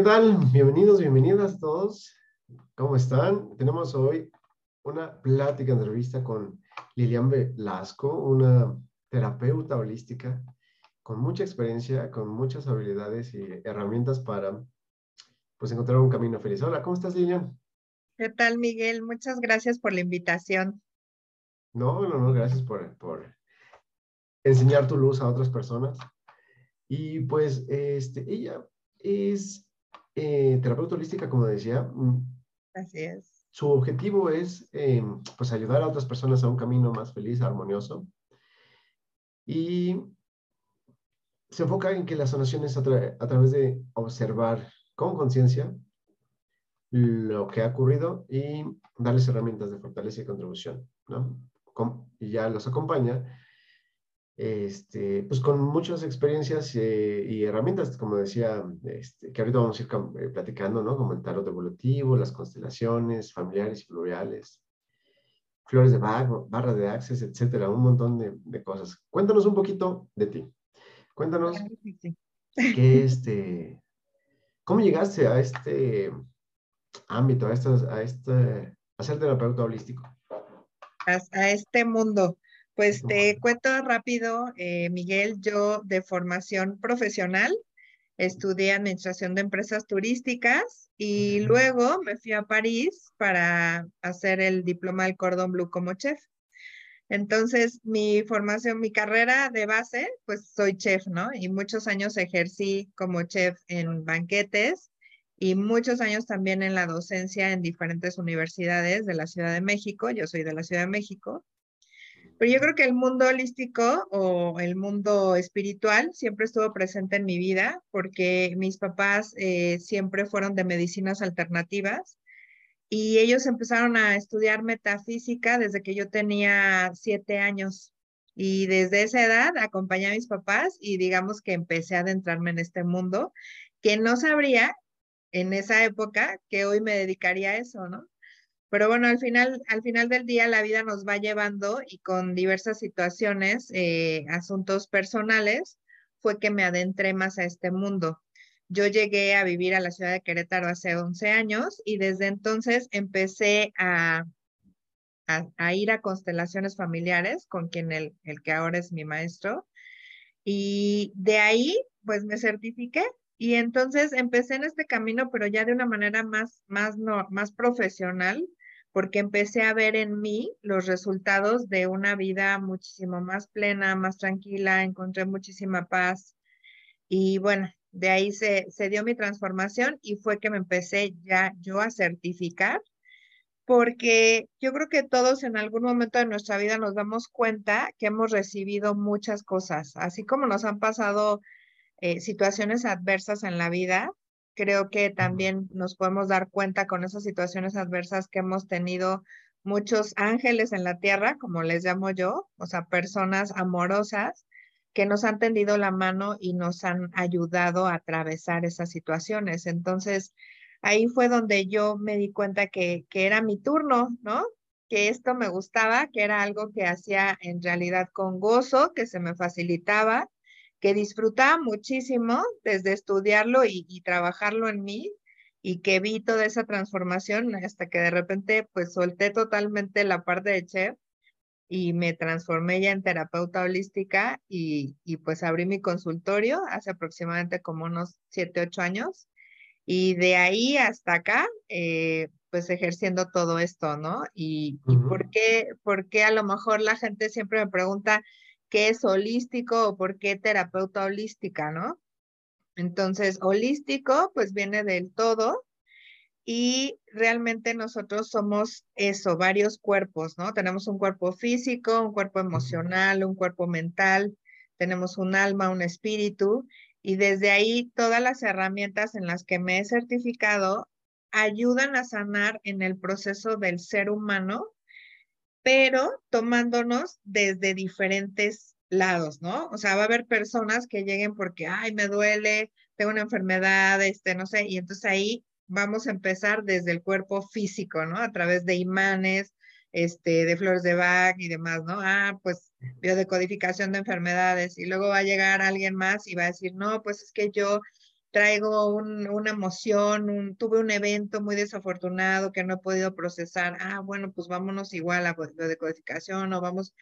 ¿Qué tal? Bienvenidos, bienvenidas todos. ¿Cómo están? Tenemos hoy una plática, entrevista con Lilian Velasco, una terapeuta holística con mucha experiencia, con muchas habilidades y herramientas para pues encontrar un camino feliz. Hola, ¿cómo estás, Lilian? ¿Qué tal, Miguel? Muchas gracias por la invitación. No, no, no, gracias por, por enseñar tu luz a otras personas. Y pues, este, ella es eh, terapeuta holística, como decía. Mm, Así es. Su objetivo es eh, pues ayudar a otras personas a un camino más feliz, armonioso. Y se enfoca en que la sanación es a, a través de observar con conciencia lo que ha ocurrido y darles herramientas de fortaleza y contribución, ¿no? y ya los acompaña este, pues con muchas experiencias eh, y herramientas, como decía, este, que ahorita vamos a ir eh, platicando, ¿no? Como el tarot evolutivo, las constelaciones familiares y pluriales, flores de barra, barra de access, etcétera, un montón de, de, cosas. Cuéntanos un poquito de ti. Cuéntanos qué este, cómo llegaste a este ámbito, a, estas, a, este, a ser terapeuta holístico. a este mundo. Pues te cuento rápido, eh, Miguel, yo de formación profesional estudié administración de empresas turísticas y luego me fui a París para hacer el diploma del cordón blue como chef. Entonces, mi formación, mi carrera de base, pues soy chef, ¿no? Y muchos años ejercí como chef en banquetes y muchos años también en la docencia en diferentes universidades de la Ciudad de México. Yo soy de la Ciudad de México. Pero yo creo que el mundo holístico o el mundo espiritual siempre estuvo presente en mi vida porque mis papás eh, siempre fueron de medicinas alternativas y ellos empezaron a estudiar metafísica desde que yo tenía siete años. Y desde esa edad acompañé a mis papás y digamos que empecé a adentrarme en este mundo que no sabría en esa época que hoy me dedicaría a eso, ¿no? Pero bueno, al final, al final del día la vida nos va llevando y con diversas situaciones, eh, asuntos personales, fue que me adentré más a este mundo. Yo llegué a vivir a la ciudad de Querétaro hace 11 años y desde entonces empecé a, a, ir a constelaciones familiares con quien el, el que ahora es mi maestro. Y de ahí, pues me certifiqué y entonces empecé en este camino, pero ya de una manera más, más, más profesional, porque empecé a ver en mí los resultados de una vida muchísimo más plena, más tranquila, encontré muchísima paz. Y bueno, de ahí se, dio mi transformación y fue que me empecé ya yo a certificar, porque yo creo que todos en algún momento de nuestra vida nos damos cuenta que hemos recibido muchas cosas, así como nos han pasado eh, situaciones adversas en la vida, creo que también nos podemos dar cuenta con esas situaciones adversas que hemos tenido muchos ángeles en la tierra, como les llamo yo, o sea, personas amorosas que nos han tendido la mano y nos han ayudado a atravesar esas situaciones. Entonces, ahí fue donde yo me di cuenta que, que era mi turno, ¿no? Que esto me gustaba, que era algo que hacía en realidad con gozo, que se me facilitaba que disfrutaba muchísimo desde estudiarlo y, trabajarlo en mí y que vi toda esa transformación hasta que de repente pues solté totalmente la parte de chef y me transformé ya en terapeuta holística y, y pues abrí mi consultorio hace aproximadamente como unos siete, ocho años y de ahí hasta acá eh, pues ejerciendo todo esto, ¿no? Y, y por, qué, por qué a lo mejor la gente siempre me pregunta, qué es holístico o por qué terapeuta holística, ¿no? Entonces, holístico, pues viene del todo y realmente nosotros somos eso, varios cuerpos, ¿no? Tenemos un cuerpo físico, un cuerpo emocional, un cuerpo mental tenemos un alma, un espíritu, y desde ahí todas las herramientas en las que me he certificado ayudan a sanar en el proceso del ser humano, pero tomándonos desde diferentes lados, ¿no? O sea, va a haber personas que lleguen porque, ay, me duele, tengo una enfermedad, este, no sé, y entonces ahí vamos a empezar desde el cuerpo físico, ¿no? A través de imanes, este, de flores de Bach y demás, ¿no? Ah, pues biodecodificación de enfermedades. Y luego va a llegar alguien más y va a decir, no, pues es que yo traigo una emoción, tuve un evento muy desafortunado que no he podido procesar. Ah, bueno, pues vámonos igual a biodecodificación o vamos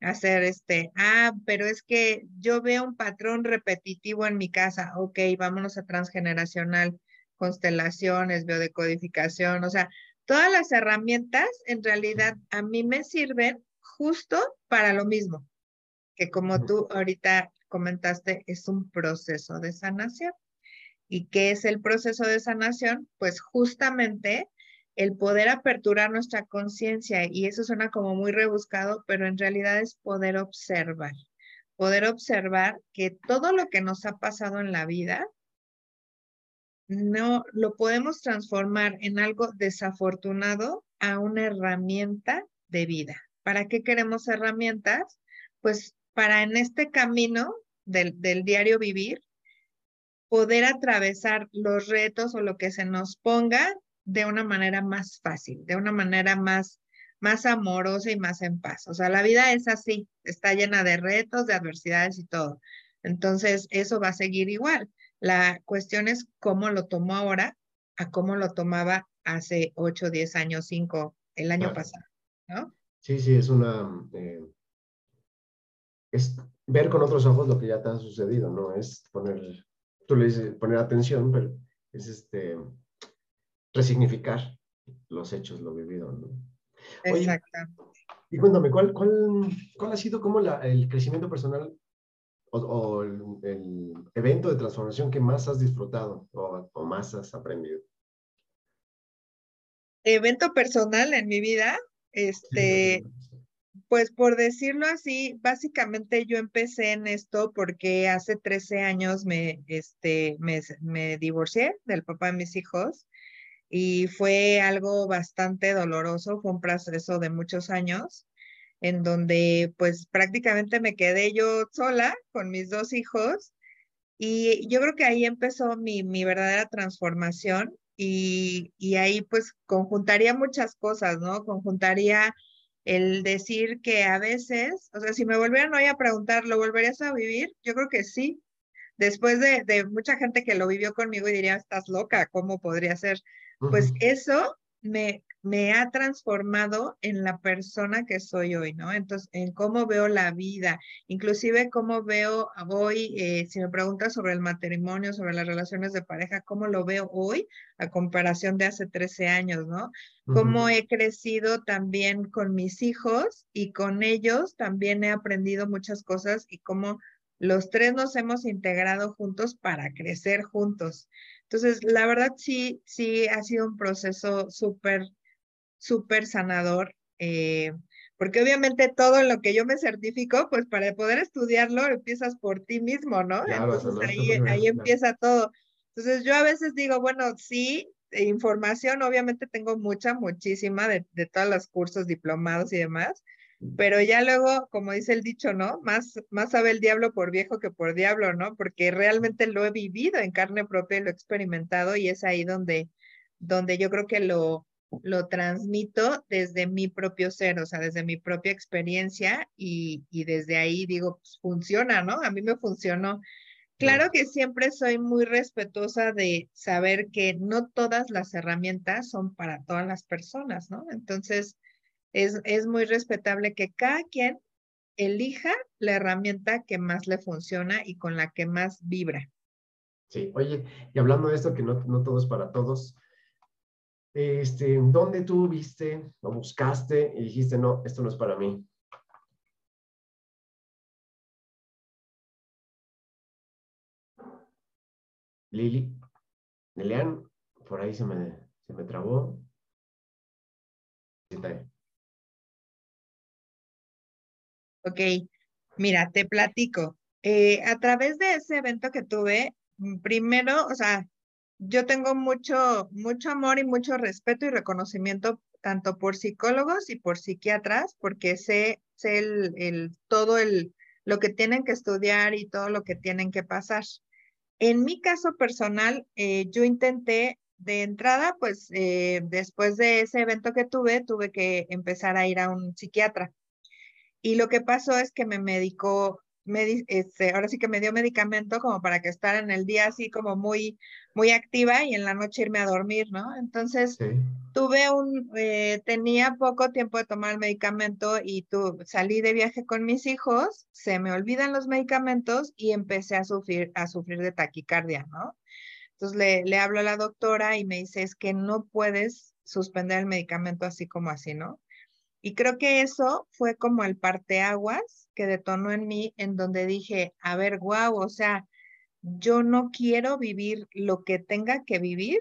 a hacer este, ah, pero es que yo veo un patrón repetitivo en mi casa. Ok, vámonos a transgeneracional, constelaciones, biodecodificación, o sea, todas las herramientas en realidad a mí me sirven justo para lo mismo, que como tú ahorita comentaste, es un proceso de sanación. ¿Y qué es el proceso de sanación? Pues justamente el poder aperturar nuestra conciencia, y eso suena como muy rebuscado, pero en realidad es poder observar, poder observar que todo lo que nos ha pasado en la vida no lo podemos transformar en algo desafortunado a una herramienta de vida. ¿Para qué queremos herramientas? Pues para en este camino del, del diario vivir, poder atravesar los retos o lo que se nos ponga de una manera más fácil, de una manera más, más amorosa y más en paz. O sea, la vida es así, está llena de retos, de adversidades y todo. Entonces, eso va a seguir igual. La cuestión es cómo lo tomo ahora a cómo lo tomaba hace 8, 10 años, 5, el año pasado, ¿no? Sí, sí, es una... Eh, es ver con otros ojos lo que ya te ha sucedido, ¿no? Es poner, tú le dices poner atención, pero es este, resignificar los hechos, lo vivido, ¿no? Exacto. Y cuéntame, ¿cuál, cuál, cuál ha sido como la, el crecimiento personal o, el, evento de transformación que más has disfrutado o, más has aprendido? Evento personal en mi vida, este, pues por decirlo así, básicamente yo empecé en esto porque hace 13 años me, este, me, me divorcié del papá de mis hijos y fue algo bastante doloroso, fue un proceso de muchos años en donde pues prácticamente me quedé yo sola con mis dos hijos y yo creo que ahí empezó mi, mi verdadera transformación y, y, ahí pues conjuntaría muchas cosas, ¿no? Conjuntaría el decir que a veces, o sea, si me volvieran hoy a preguntar, ¿lo volverías a vivir? Yo creo que sí. Después de, de mucha gente que lo vivió conmigo y diría, estás loca, ¿cómo podría ser? Pues eso me, me ha transformado en la persona que soy hoy, ¿no? Entonces, en cómo veo la vida, inclusive cómo veo hoy, eh, si me preguntas sobre el matrimonio, sobre las relaciones de pareja, cómo lo veo hoy a comparación de hace 13 años, ¿no? Cómo he crecido también con mis hijos y con ellos también he aprendido muchas cosas y cómo los tres nos hemos integrado juntos para crecer juntos. Entonces, la verdad sí, sí ha sido un proceso súper, súper sanador, eh, porque obviamente todo lo que yo me certifico, pues para poder estudiarlo empiezas por ti mismo, ¿no? Entonces ahí, ahí empieza todo. Entonces yo a veces digo, bueno, sí, información obviamente tengo mucha, muchísima de, de todos los cursos, diplomados y demás, pero ya luego, como dice el dicho, ¿no? Más, más sabe el diablo por viejo que por diablo, ¿no? Porque realmente lo he vivido en carne propia y lo he experimentado y es ahí donde, donde yo creo que lo, lo transmito desde mi propio ser, o sea, desde mi propia experiencia y, y desde ahí digo, pues funciona, ¿no? A mí me funcionó. Claro que siempre soy muy respetuosa de saber que no todas las herramientas son para todas las personas, ¿no? Entonces, es, muy respetable que cada quien elija la herramienta que más le funciona y con la que más vibra. Sí, oye, y hablando de esto, que no, no todo es para todos, este, ¿dónde tú viste o buscaste y dijiste, no, esto no es para mí? Lili, Lilian, por ahí se me, se me trabó. Ok, mira, te platico. Eh, a través de ese evento que tuve, mm, primero, o sea, yo tengo mucho, mucho amor y mucho respeto y reconocimiento tanto por psicólogos y por psiquiatras, porque sé, sé el, todo el, lo que tienen que estudiar y todo lo que tienen que pasar. En mi caso personal, eh, yo intenté de entrada, pues eh, después de ese evento que tuve, tuve que empezar a ir a un psiquiatra. Y lo que pasó es que me medicó este, ahora sí que me dio medicamento como para que estar en el día así como muy, muy activa y en la noche irme a dormir, ¿no? Entonces, tuve un, eh, tenía poco tiempo de tomar el medicamento y tu, salí de viaje con mis hijos, se me olvidan los medicamentos y empecé a sufrir, a sufrir de taquicardia, ¿no? Entonces le, le hablo a la doctora y me dice, es que no puedes suspender el medicamento así como así, ¿no? Y creo que eso fue como el parteaguas que detonó en mí, en donde dije, a ver, guau, o sea, yo no quiero vivir lo que tenga que vivir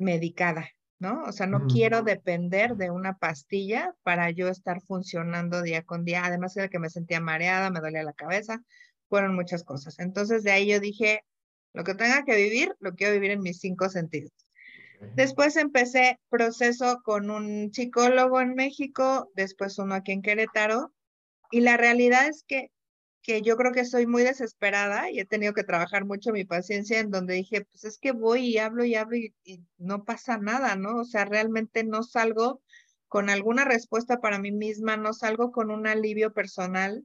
medicada, ¿no? O sea, no quiero depender de una pastilla para yo estar funcionando día con día. Además era que me sentía mareada, me dolía la cabeza, fueron muchas cosas. Entonces de ahí yo dije, lo que tenga que vivir, lo quiero vivir en mis cinco sentidos. Después empecé proceso con un psicólogo en México, después uno aquí en Querétaro, y la realidad es que, que yo creo que soy muy desesperada y he tenido que trabajar mucho mi paciencia en donde dije, pues es que voy y hablo y hablo y, no pasa nada, ¿no? O sea, realmente no salgo con alguna respuesta para mí misma, no salgo con un alivio personal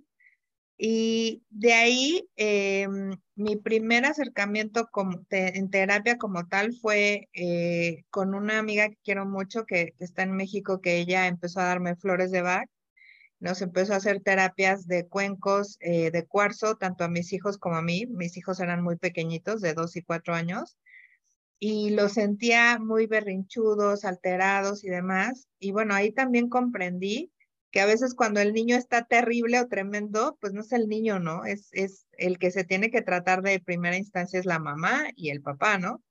y de ahí, eh, mi primer acercamiento como en terapia como tal fue eh, con una amiga que quiero mucho, que, está en México, que ella empezó a darme flores de Bach. Nos empezó a hacer terapias de cuencos eh, de cuarzo, tanto a mis hijos como a mí. Mis hijos eran muy pequeñitos, de dos y cuatro años. Y los sentía muy berrinchudos, alterados y demás. Y bueno, ahí también comprendí que a veces cuando el niño está terrible o tremendo, pues no es el niño, ¿no? Es, es el que se tiene que tratar de primera instancia es la mamá y el papá, ¿no?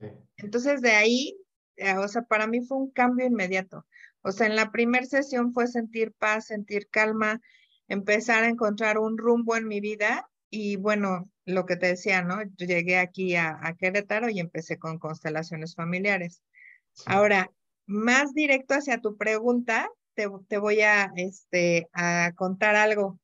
Sí. Entonces de ahí, eh, o sea, para mí fue un cambio inmediato. O sea, en la primera sesión fue sentir paz, sentir calma, empezar a encontrar un rumbo en mi vida y bueno, lo que te decía, ¿no? Yo llegué aquí a, a Querétaro y empecé con constelaciones familiares. Ahora, más directo hacia tu pregunta, te, voy a, este, a contar algo.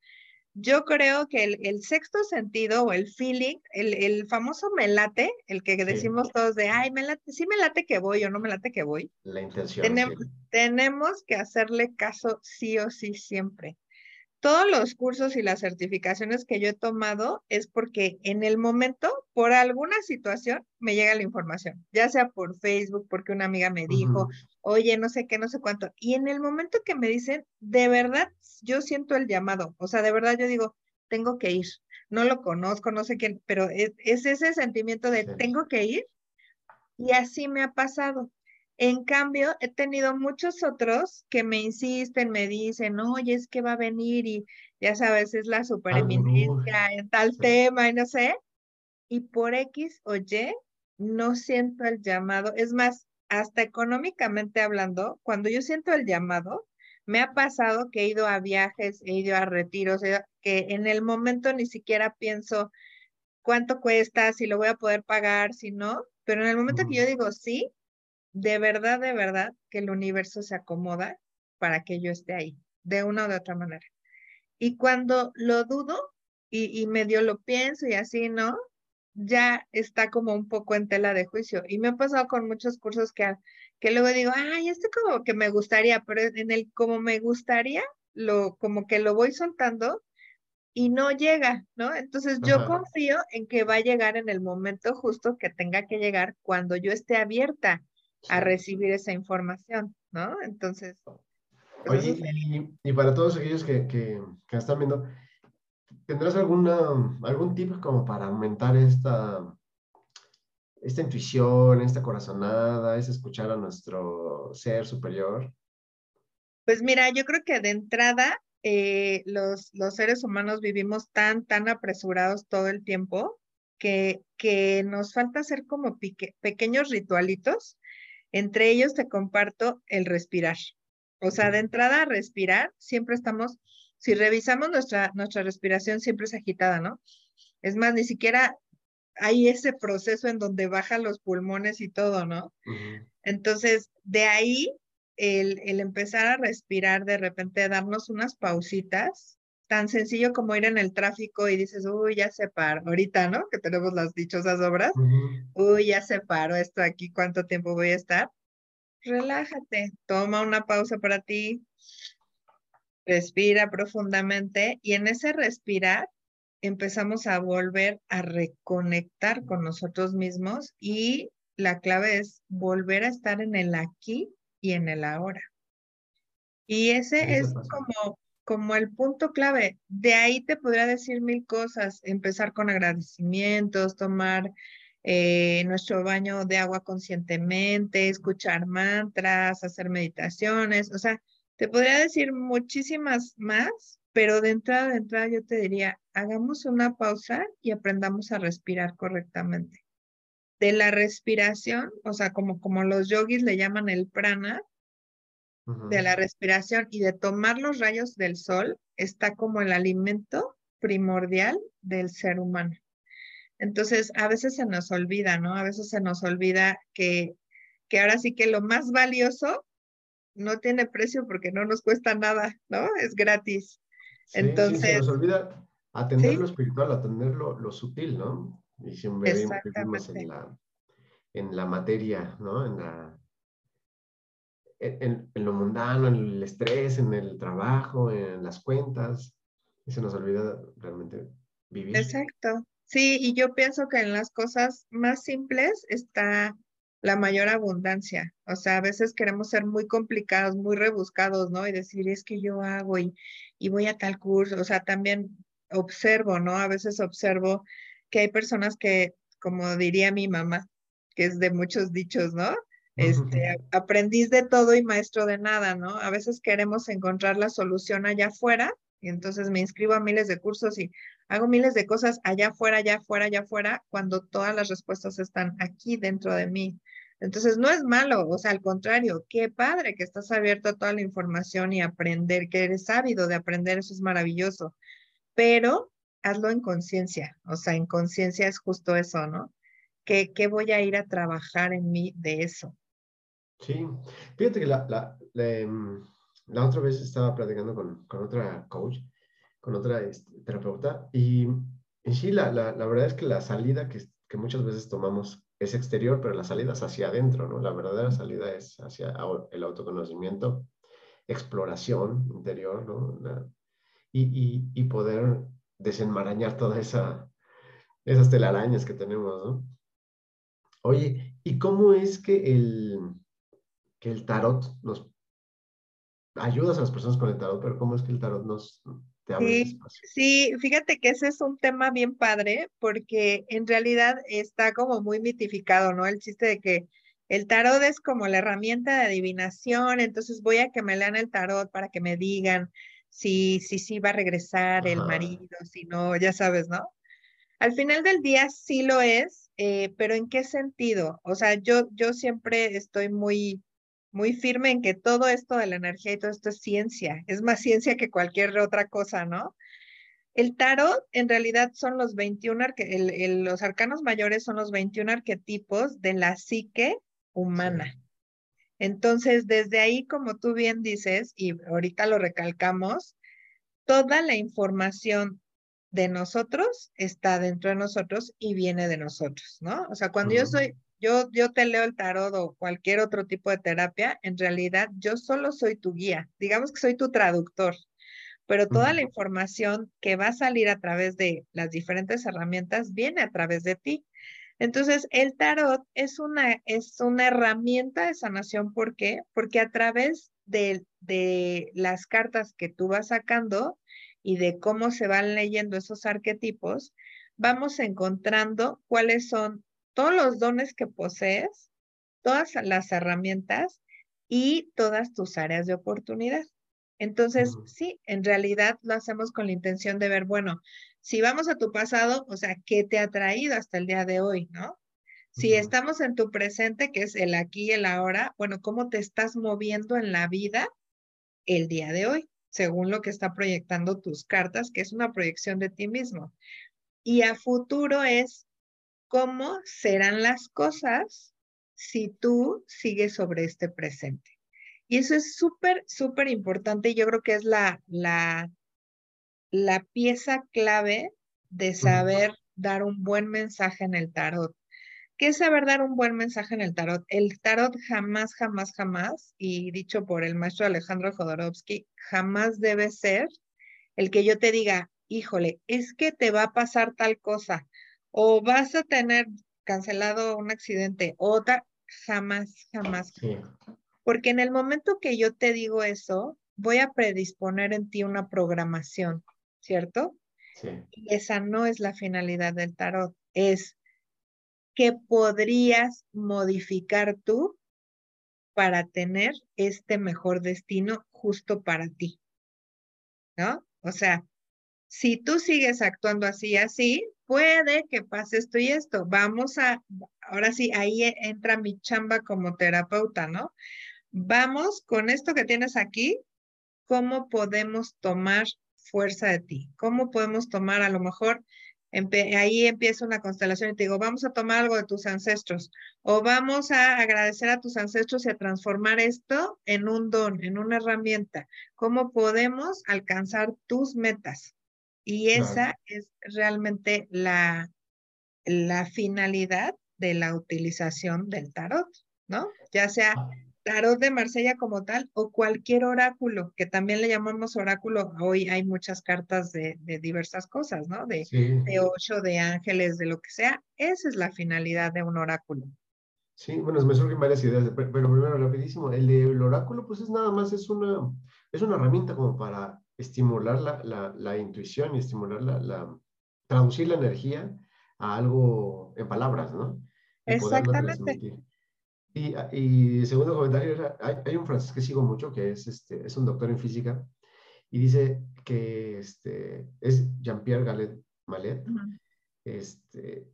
Yo creo que el, sexto sentido o el feeling, el, el famoso me late, el que decimos todos de, ay, me late, sí me late que voy o no me late que voy. La intención. tenemos que hacerle caso sí o sí siempre todos los cursos y las certificaciones que yo he tomado es porque en el momento, por alguna situación, me llega la información, ya sea por Facebook, porque una amiga me dijo, oye, no sé qué, no sé cuánto. Y en el momento que me dicen, de verdad, yo siento el llamado, o sea, de verdad yo digo, tengo que ir. No lo conozco, no sé quién, pero es, ese sentimiento de tengo que ir. Y así me ha pasado. En cambio, he tenido muchos otros que me insisten, me dicen, oye, es que va a venir y ya sabes, es la supereminencia en tal tema y no sé. Y por X o Y, no siento el llamado. Es más, hasta económicamente hablando, cuando yo siento el llamado, me ha pasado que he ido a viajes, he ido a retiros, que en el momento ni siquiera pienso cuánto cuesta, si lo voy a poder pagar, si no, pero en el momento que yo digo sí, de verdad, de verdad que el universo se acomoda para que yo esté ahí, de una o de otra manera. Y cuando lo dudo y, medio lo pienso y así, ¿no? Ya está como un poco en tela de juicio. Y me ha pasado con muchos cursos que, que luego digo, ay, este como que me gustaría, pero en el como me gustaría, lo, como que lo voy soltando y no llega, ¿no? Entonces yo confío en que va a llegar en el momento justo que tenga que llegar cuando yo esté abierta a recibir esa información, ¿no? Entonces. Pues, Oye, y, para todos aquellos que, que, que, están viendo, ¿tendrás alguna, algún tip como para aumentar esta, esta intuición, esta corazonada, es escuchar a nuestro ser superior? Pues mira, yo creo que de entrada eh, los, los seres humanos vivimos tan, tan apresurados todo el tiempo que, que nos falta hacer como pequeños ritualitos entre ellos te comparto el respirar. O sea, de entrada, respirar, siempre estamos Si revisamos nuestra, nuestra respiración siempre es agitada, ¿no? Es más, ni siquiera hay ese proceso en donde bajan los pulmones y todo, ¿no? Entonces, de ahí el, el, empezar a respirar, de repente darnos unas pausitas, tan sencillo como ir en el tráfico y dices, uy, ya se paró, ahorita, ¿no? Que tenemos las dichosas obras, uy, ya se paró esto aquí, ¿cuánto tiempo voy a estar? Relájate, toma una pausa para ti, respira profundamente y en ese respirar empezamos a volver a reconectar con nosotros mismos y la clave es volver a estar en el aquí y en el ahora. Y ese es como, como el punto clave. De ahí te podría decir mil cosas, empezar con agradecimientos, tomar eh, nuestro baño de agua conscientemente, escuchar mantras, hacer meditaciones, o sea, te podría decir muchísimas más, pero de entrada, de entrada yo te diría, hagamos una pausa y aprendamos a respirar correctamente. De la respiración, o sea, como, como los yogis le llaman el prana, de la respiración y de tomar los rayos del sol, está como el alimento primordial del ser humano. Entonces, a veces se nos olvida, ¿no? A veces se nos olvida que, que ahora sí que lo más valioso no tiene precio porque no nos cuesta nada, ¿no? Es gratis. Entonces. se nos olvida atender lo espiritual, atender lo, sutil, ¿no? Y siempre vivimos en la, en la materia, ¿no? En, la, en, lo mundano, en el estrés, en el trabajo, en las cuentas. Y se nos olvida realmente vivir. Exacto. Sí, y yo pienso que en las cosas más simples está la mayor abundancia. O sea, a veces queremos ser muy complicados, muy rebuscados, ¿no? Y decir, es que yo hago y, y voy a tal curso. O sea, también observo, ¿no? A veces observo que hay personas que, como diría mi mamá, que es de muchos dichos, ¿no? Este, aprendiz de todo y maestro de nada, ¿no? A veces queremos encontrar la solución allá afuera y entonces me inscribo a miles de cursos y hago miles de cosas allá afuera, allá afuera, allá afuera, cuando todas las respuestas están aquí dentro de mí. Entonces, no es malo, o sea, al contrario, qué padre que estás abierto a toda la información y aprender, que eres ávido de aprender, eso es maravilloso, pero hazlo en conciencia, o sea, en conciencia es justo eso, ¿no? ¿Qué, ¿Qué, voy a ir a trabajar en mí de eso? Sí, fíjate que la, la, em, la, otra vez estaba platicando con, con otra coach, con otra este, terapeuta, y en sí la, la, verdad es que la salida que, que muchas veces tomamos es exterior, pero la salida es hacia adentro, ¿no? La verdadera salida es hacia el autoconocimiento, exploración interior, ¿no? y, y, poder desenmarañar todas esa, esas telarañas que tenemos, ¿no? Oye, ¿y cómo es que el, que el tarot nos ayudas a las personas con el tarot, pero cómo es que el tarot nos sí, sí, fíjate que ese es un tema bien padre porque en realidad está como muy mitificado, ¿no? El chiste de que el tarot es como la herramienta de adivinación, entonces voy a que me lean el tarot para que me digan si sí si, va a regresar el marido, si no, ya sabes, ¿no? Al final del día sí lo es, eh, pero ¿en qué sentido? O sea, yo, yo siempre estoy muy muy firme en que todo esto de la energía y todo esto es ciencia, es más ciencia que cualquier otra cosa, ¿no? El tarot en realidad son los 21, los arcanos mayores son los 21 arquetipos de la psique humana. Entonces, desde ahí, como tú bien dices, y ahorita lo recalcamos, toda la información de nosotros está dentro de nosotros y viene de nosotros, ¿no? O sea, cuando yo soy, yo, yo te leo el tarot o cualquier otro tipo de terapia, en realidad yo solo soy tu guía, digamos que soy tu traductor, pero toda la información que va a salir a través de las diferentes herramientas viene a través de ti. Entonces, el tarot es una, es una herramienta de sanación. ¿Por qué? Porque a través de, de las cartas que tú vas sacando y de cómo se van leyendo esos arquetipos, vamos encontrando cuáles son todos los dones que posees, todas las herramientas y todas tus áreas de oportunidad. Entonces, sí, en realidad lo hacemos con la intención de ver, bueno, si vamos a tu pasado, o sea, ¿qué te ha traído hasta el día de hoy, no? Si estamos en tu presente, que es el aquí y el ahora, bueno, ¿cómo te estás moviendo en la vida el día de hoy? según lo que está proyectando tus cartas, que es una proyección de ti mismo. Y a futuro es cómo serán las cosas si tú sigues sobre este presente. Y eso es súper, súper importante. Yo creo que es la, la, la pieza clave de saber dar un buen mensaje en el tarot. ¿Qué es saber dar un buen mensaje en el tarot? El tarot jamás, jamás, jamás, y dicho por el maestro Alejandro Jodorowsky, jamás debe ser el que yo te diga, híjole, es que te va a pasar tal cosa, o vas a tener cancelado un accidente, o jamás, jamás. Porque en el momento que yo te digo eso, voy a predisponer en ti una programación, ¿cierto? Sí. Y esa no es la finalidad del tarot, es que podrías modificar tú para tener este mejor destino justo para ti. ¿No? O sea, si tú sigues actuando así, así, puede que pase esto y esto. Vamos a, ahora sí, ahí entra mi chamba como terapeuta, ¿no? Vamos con esto que tienes aquí, ¿cómo podemos tomar fuerza de ti? ¿Cómo podemos tomar a lo mejor ahí empieza una constelación y te digo, vamos a tomar algo de tus ancestros o vamos a agradecer a tus ancestros y a transformar esto en un don, en una herramienta. ¿Cómo podemos alcanzar tus metas? Y esa es realmente la, la finalidad de la utilización del tarot, ¿no? Ya sea ah tarot de Marsella como tal o cualquier oráculo, que también le llamamos oráculo. Hoy hay muchas cartas de, diversas cosas, ¿no? De, de, ocho, de ángeles, de lo que sea. Esa es la finalidad de un oráculo. Sí, bueno, me surgen varias ideas, pero, primero, rapidísimo, el del oráculo, pues es nada más, es una, es una herramienta como para estimular la, la, la intuición y estimular la, la, traducir la energía a algo en palabras, ¿no? Exactamente. Y, y segundo comentario, hay, hay, un francés que sigo mucho, que es, este, es un doctor en física, y dice que este, es Jean-Pierre Galet Malet, este,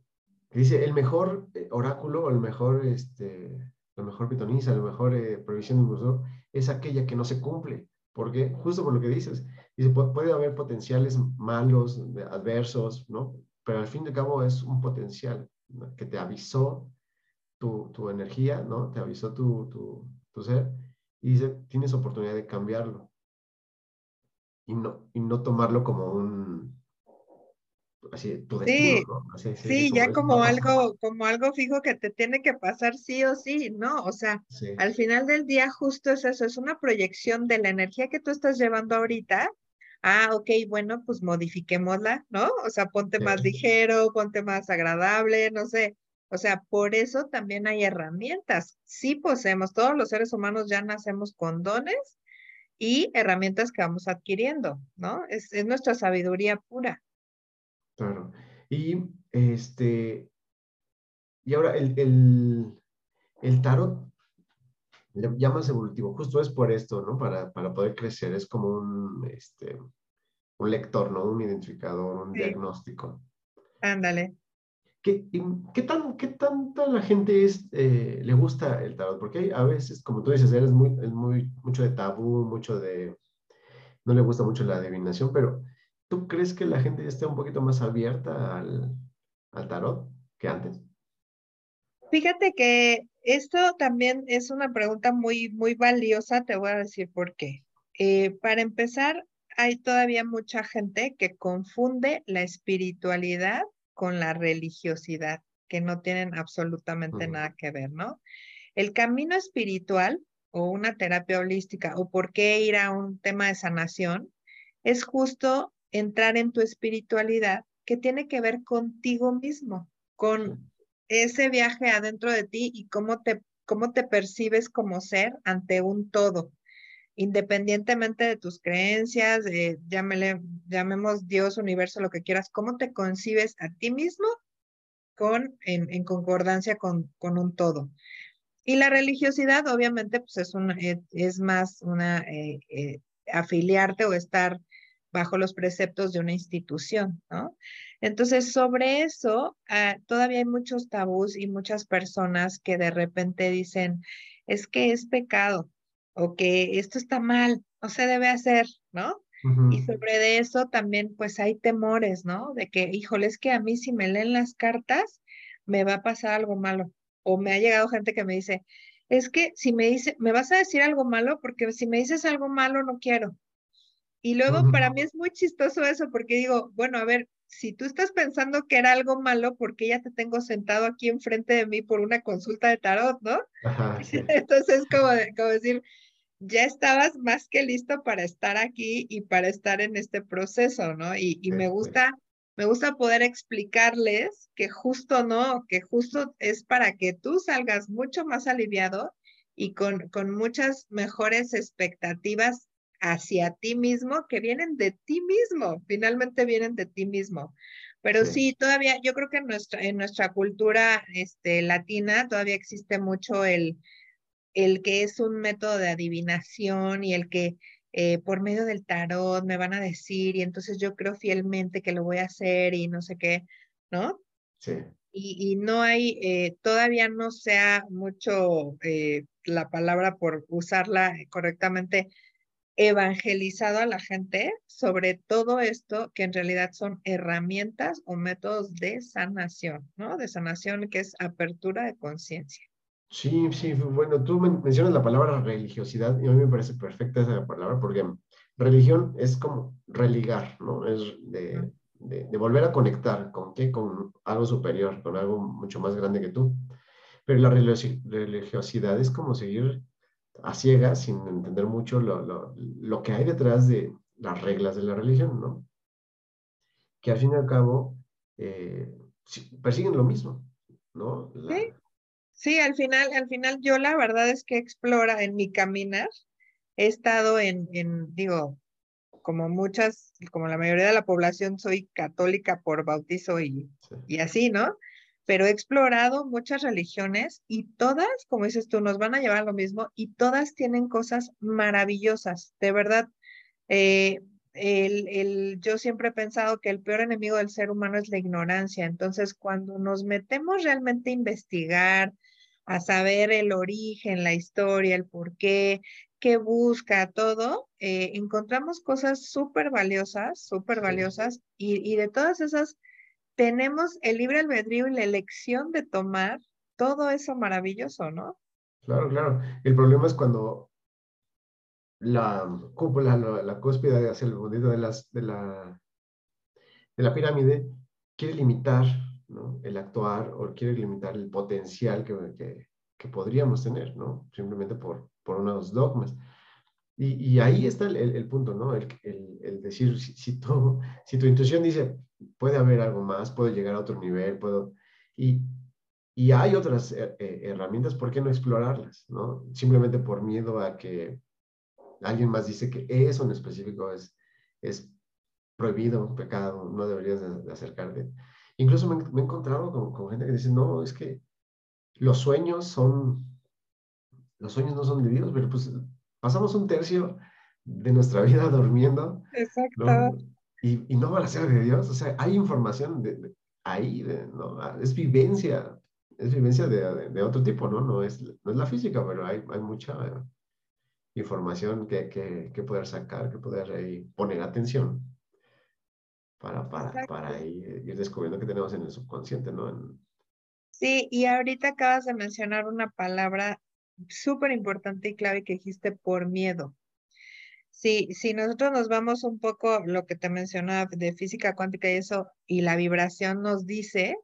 dice, el mejor eh, oráculo, el mejor, este, la mejor pitonisa, la mejor eh, previsión de un es aquella que no se cumple. Porque Justo por lo que dices. Dice, puede haber potenciales malos, adversos, ¿no? Pero al fin y al cabo es un potencial que te avisó tu, tu energía, ¿no? Te avisó tu, tu, ser y dice, tienes oportunidad de cambiarlo. Y no, y no tomarlo como un, así, tu destino, sí, ¿no? sí, ya como algo, como algo fijo que te tiene que pasar sí o sí, ¿no? O sea, al final del día justo es eso, es una proyección de la energía que tú estás llevando ahorita. Ah, ok, bueno, pues modifiquémosla, ¿no? O sea, ponte más ligero, ponte más agradable, no sé. O sea, por eso también hay herramientas. Sí poseemos, todos los seres humanos ya nacemos con dones y herramientas que vamos adquiriendo, ¿no? Es, nuestra sabiduría pura. Claro. Y este, y ahora el, el, el tarot ya más evolutivo, justo es por esto, ¿no? Para, para poder crecer, es como un, este, un lector, ¿no? Un identificador, un diagnóstico. Ándale. ¿Qué, qué, tan, ¿Qué tanta la gente es, eh, le gusta el tarot? Porque a veces, como tú dices, eres muy, es muy, mucho de tabú, mucho de... No le gusta mucho la adivinación, pero ¿tú crees que la gente ya esté un poquito más abierta al, al tarot que antes? Fíjate que esto también es una pregunta muy, muy valiosa, te voy a decir por qué. Eh, para empezar, hay todavía mucha gente que confunde la espiritualidad con la religiosidad, que no tienen absolutamente nada que ver, ¿no? El camino espiritual o una terapia holística o por qué ir a un tema de sanación es justo entrar en tu espiritualidad que tiene que ver contigo mismo, con ese viaje adentro de ti y cómo te, cómo te percibes como ser ante un todo independientemente de tus creencias, eh, llamemos Dios, universo, lo que quieras, ¿cómo te concibes a ti mismo con, en, concordancia con, con, un todo? Y la religiosidad, obviamente, pues es, una, es más una eh, eh, afiliarte o estar bajo los preceptos de una institución, ¿no? Entonces, sobre eso, ah, todavía hay muchos tabús y muchas personas que de repente dicen, es que es pecado, o que esto está mal, no se debe hacer, ¿no? Y sobre de eso también pues hay temores, ¿no? De que, híjole, es que a mí si me leen las cartas me va a pasar algo malo. O me ha llegado gente que me dice, es que si me dice, me vas a decir algo malo porque si me dices algo malo no quiero. Y luego para mí es muy chistoso eso porque digo, bueno, a ver, si tú estás pensando que era algo malo, porque ya te tengo sentado aquí enfrente de mí por una consulta de tarot, ¿no? Entonces es como, como decir, ya estabas más que listo para estar aquí y para estar en este proceso, ¿no? Y, y me gusta, me gusta poder explicarles que justo no, que justo es para que tú salgas mucho más aliviado y con, con muchas mejores expectativas hacia ti mismo que vienen de ti mismo, finalmente vienen de ti mismo. Pero sí. todavía, yo creo que en nuestra, en nuestra cultura este, latina todavía existe mucho el, el que es un método de adivinación y el que eh, por medio del tarot me van a decir y entonces yo creo fielmente que lo voy a hacer y no sé qué, ¿no? Sí. Y, y no hay, eh, todavía no sea mucho eh, la palabra por usarla correctamente, evangelizado a la gente sobre todo esto que en realidad son herramientas o métodos de sanación, ¿no? De sanación que es apertura de conciencia. Sí, sí, bueno, tú mencionas la palabra religiosidad y a mí me parece perfecta esa palabra porque religión es como religar, ¿no? Es de, de, volver a conectar con qué, con algo superior, con algo mucho más grande que tú. Pero la religiosidad es como seguir a ciegas, sin entender mucho lo, lo, lo, que hay detrás de las reglas de la religión, ¿no? Que al fin y al cabo eh, persiguen lo mismo, ¿no? Sí. sí, al final, al final yo la verdad es que explora en mi caminar, he estado en, en, digo, como muchas, como la mayoría de la población, soy católica por bautizo y, y así, ¿no? Pero he explorado muchas religiones y todas, como dices tú, nos van a llevar a lo mismo y todas tienen cosas maravillosas, de verdad. Eh, el, el, yo siempre he pensado que el peor enemigo del ser humano es la ignorancia, entonces cuando nos metemos realmente a investigar, a saber el origen, la historia, el por qué, qué busca, todo, eh, encontramos cosas súper valiosas, súper valiosas, y, y de todas esas tenemos el libre albedrío y la elección de tomar todo eso maravilloso, ¿no? Claro, claro. El problema es cuando la cúpula, la, la cúspide hacia el bonito de, las, de, la, de la pirámide quiere limitar ¿no? el actuar o quiere limitar el potencial que, que, que podríamos tener, ¿no? Simplemente por, por unos dogmas. Y, y, ahí está el, el, punto, ¿no? El, el decir, si, si, tu, si tu intuición dice, puede haber algo más, puedo llegar a otro nivel, puedo... Y, y hay otras eh, eh, herramientas, ¿por qué no explorarlas? ¿no? Simplemente por miedo a que alguien más dice que eso en específico es, es prohibido, pecado, no deberías de, acercarte. Incluso me, me he encontrado con, con, gente que dice, no, es que los sueños son, los sueños no son de Dios, pero pues pasamos un tercio de nuestra vida durmiendo. Exacto y, no va a ser de Dios. O sea, hay información de, ahí, ¿no? Ah, es vivencia, es vivencia de, de, otro tipo, ¿no? No es, no es la física, pero hay, hay mucha información que, que, que, poder sacar, que poder ahí poner atención para, para, para ir, ir, descubriendo que tenemos en el subconsciente, ¿no? Sí, y ahorita acabas de mencionar una palabra súper importante y clave que dijiste por miedo. Sí, si nosotros nos vamos un poco lo que te mencionaba de física cuántica y eso, y la vibración nos dice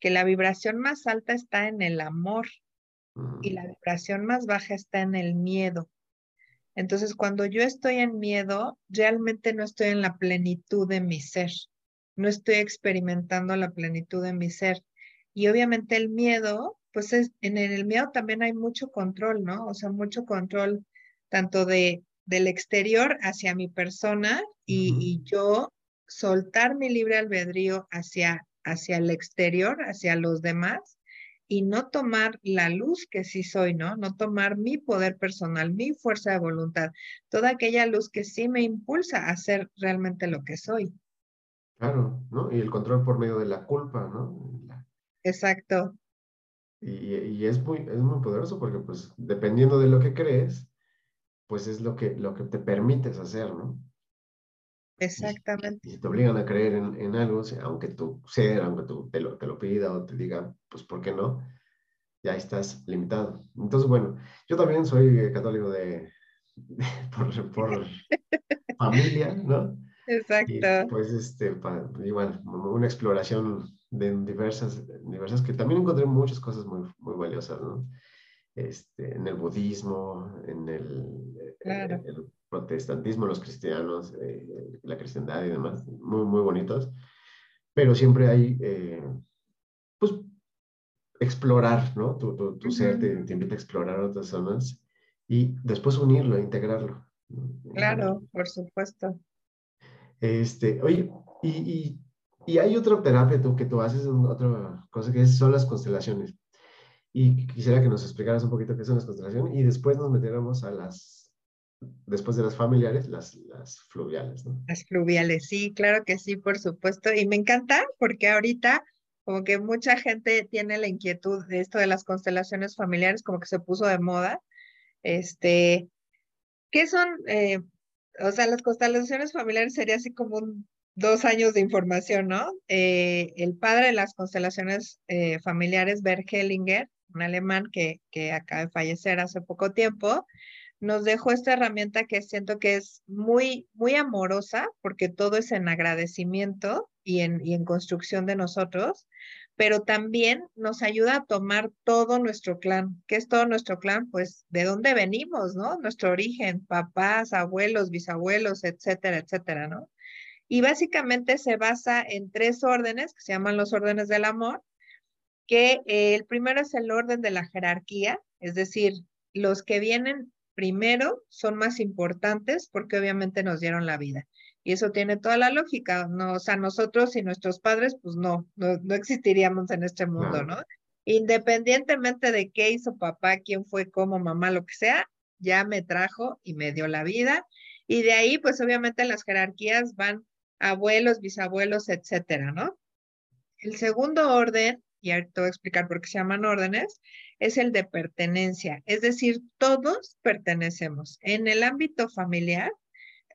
que la vibración más alta está en el amor y la mm. vibración más baja está en el miedo. Entonces, cuando yo estoy en miedo, realmente no estoy en la plenitud de mi ser, no estoy experimentando la plenitud de mi ser. Y obviamente el miedo, pues es, en el miedo también hay mucho control, ¿no? O sea, mucho control tanto de del exterior hacia mi persona y, yo soltar mi libre albedrío hacia, hacia el exterior, hacia los demás y no tomar la luz que sí soy, ¿no? No tomar mi poder personal, mi fuerza de voluntad, toda aquella luz que sí me impulsa a ser realmente lo que soy. Claro, ¿no? Y el control por medio de la culpa, ¿no? Exacto. Y, y, es, muy, es muy poderoso porque pues dependiendo de lo que crees, pues es lo que, lo que te permites hacer, ¿no? Exactamente. Y, te obligan a creer en, algo, aunque tú ser, aunque tú te lo, te lo pida o te diga, pues, ¿por qué no? Ya estás limitado. Entonces, bueno, yo también soy católico de, por, por familia, ¿no? Exacto. pues, este, igual, una exploración de diversas, diversas, que también encontré muchas cosas muy, muy valiosas, ¿no? Este, en el budismo, en el, el protestantismo, los cristianos, eh, la cristiandad y demás, muy, muy bonitos, pero siempre hay, eh, pues, explorar, ¿no? Tu, tu, ser te, te, invita a explorar otras zonas y después unirlo, integrarlo. Claro, por supuesto. Este, oye, y, y, hay otra terapia tú, que tú haces, otra cosa que son las constelaciones. Y quisiera que nos explicaras un poquito qué son las constelaciones y después nos metiéramos a las, después de las familiares, las, las fluviales, ¿no? Las fluviales, sí, claro que sí, por supuesto. Y me encanta porque ahorita como que mucha gente tiene la inquietud de esto de las constelaciones familiares, como que se puso de moda. Este, ¿qué son? Eh, o sea, las constelaciones familiares sería así como dos años de información, ¿no? Eh, el padre de las constelaciones eh, familiares, Bert Hellinger, un alemán que, que acaba de fallecer hace poco tiempo, nos dejó esta herramienta que siento que es muy, muy amorosa, porque todo es en agradecimiento y en, y en construcción de nosotros, pero también nos ayuda a tomar todo nuestro clan. ¿Qué es todo nuestro clan? Pues de dónde venimos, ¿no? Nuestro origen, papás, abuelos, bisabuelos, etcétera, etcétera, ¿no? Y básicamente se basa en tres órdenes que se llaman los órdenes del amor, que eh, el primero es el orden de la jerarquía, es decir, los que vienen primero son más importantes porque obviamente nos dieron la vida. Y eso tiene toda la lógica, ¿no? O sea, nosotros y nuestros padres, pues no, no, existiríamos en este mundo, ¿no? Independientemente de qué hizo papá, quién fue, cómo, mamá, lo que sea, ya me trajo y me dio la vida. Y de ahí, pues obviamente las jerarquías van abuelos, bisabuelos, etcétera, ¿no? El segundo orden, y ahorita voy a explicar por qué se llaman órdenes, es el de pertenencia. Es decir, todos pertenecemos. En el ámbito familiar,